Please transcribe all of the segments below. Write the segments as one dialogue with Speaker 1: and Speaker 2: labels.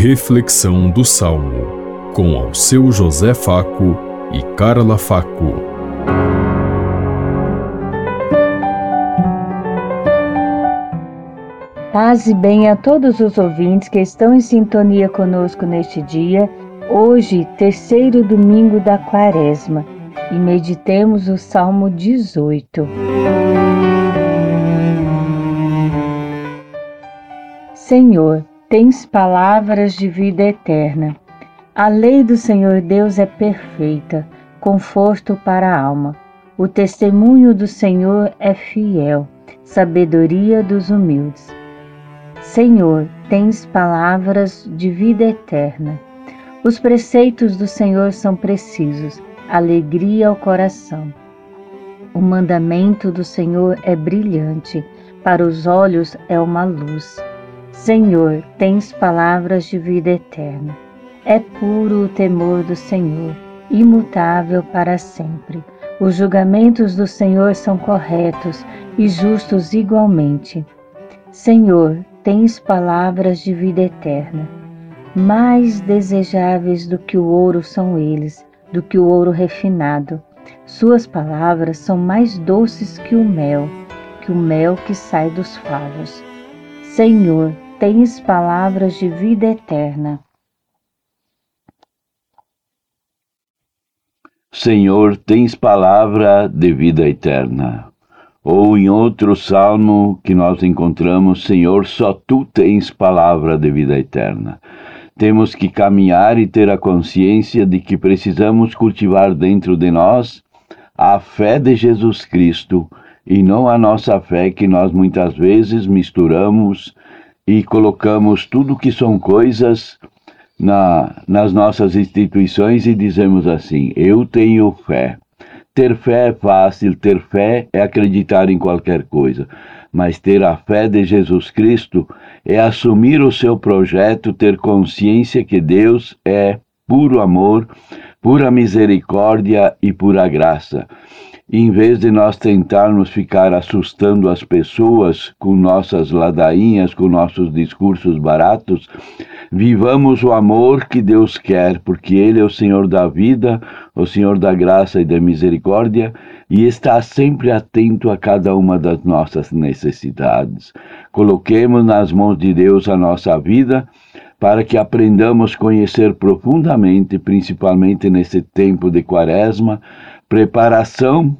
Speaker 1: Reflexão do Salmo, com ao seu José Faco e Carla Faco.
Speaker 2: Paz e bem a todos os ouvintes que estão em sintonia conosco neste dia, hoje, terceiro domingo da quaresma, e meditemos o Salmo 18. Senhor, tens palavras de vida eterna. A lei do Senhor Deus é perfeita, conforto para a alma. O testemunho do Senhor é fiel, sabedoria dos humildes. Senhor, tens palavras de vida eterna. Os preceitos do Senhor são precisos, alegria ao coração. O mandamento do Senhor é brilhante, para os olhos é uma luz. Senhor, tens palavras de vida eterna. É puro o temor do Senhor, imutável para sempre. Os julgamentos do Senhor são corretos e justos igualmente. Senhor, tens palavras de vida eterna. Mais desejáveis do que o ouro são eles, do que o ouro refinado. Suas palavras são mais doces que o mel, que o mel que sai dos favos. Senhor, tens palavras de vida eterna.
Speaker 3: Senhor, tens palavra de vida eterna. Ou em outro salmo que nós encontramos, Senhor, só tu tens palavra de vida eterna. Temos que caminhar e ter a consciência de que precisamos cultivar dentro de nós a fé de Jesus Cristo e não a nossa fé que nós muitas vezes misturamos e colocamos tudo que são coisas na, nas nossas instituições e dizemos assim: eu tenho fé. Ter fé é fácil, ter fé é acreditar em qualquer coisa, mas ter a fé de Jesus Cristo é assumir o seu projeto, ter consciência que Deus é puro amor, pura misericórdia e pura graça em vez de nós tentarmos ficar assustando as pessoas com nossas ladainhas, com nossos discursos baratos, vivamos o amor que Deus quer, porque Ele é o Senhor da vida, o Senhor da graça e da misericórdia, e está sempre atento a cada uma das nossas necessidades. Coloquemos nas mãos de Deus a nossa vida para que aprendamos a conhecer profundamente, principalmente nesse tempo de quaresma, preparação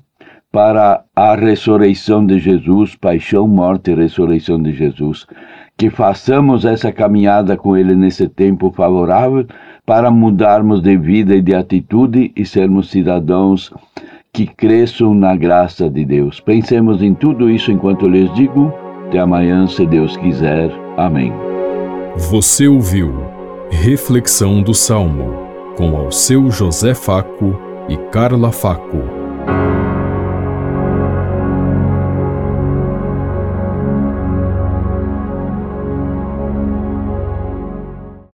Speaker 3: para a ressurreição de Jesus, paixão, morte e ressurreição de Jesus. Que façamos essa caminhada com Ele nesse tempo favorável para mudarmos de vida e de atitude e sermos cidadãos que cresçam na graça de Deus. Pensemos em tudo isso enquanto eu lhes digo. Até amanhã, se Deus quiser. Amém.
Speaker 1: Você ouviu Reflexão do Salmo com ao seu José Faco e Carla Faco.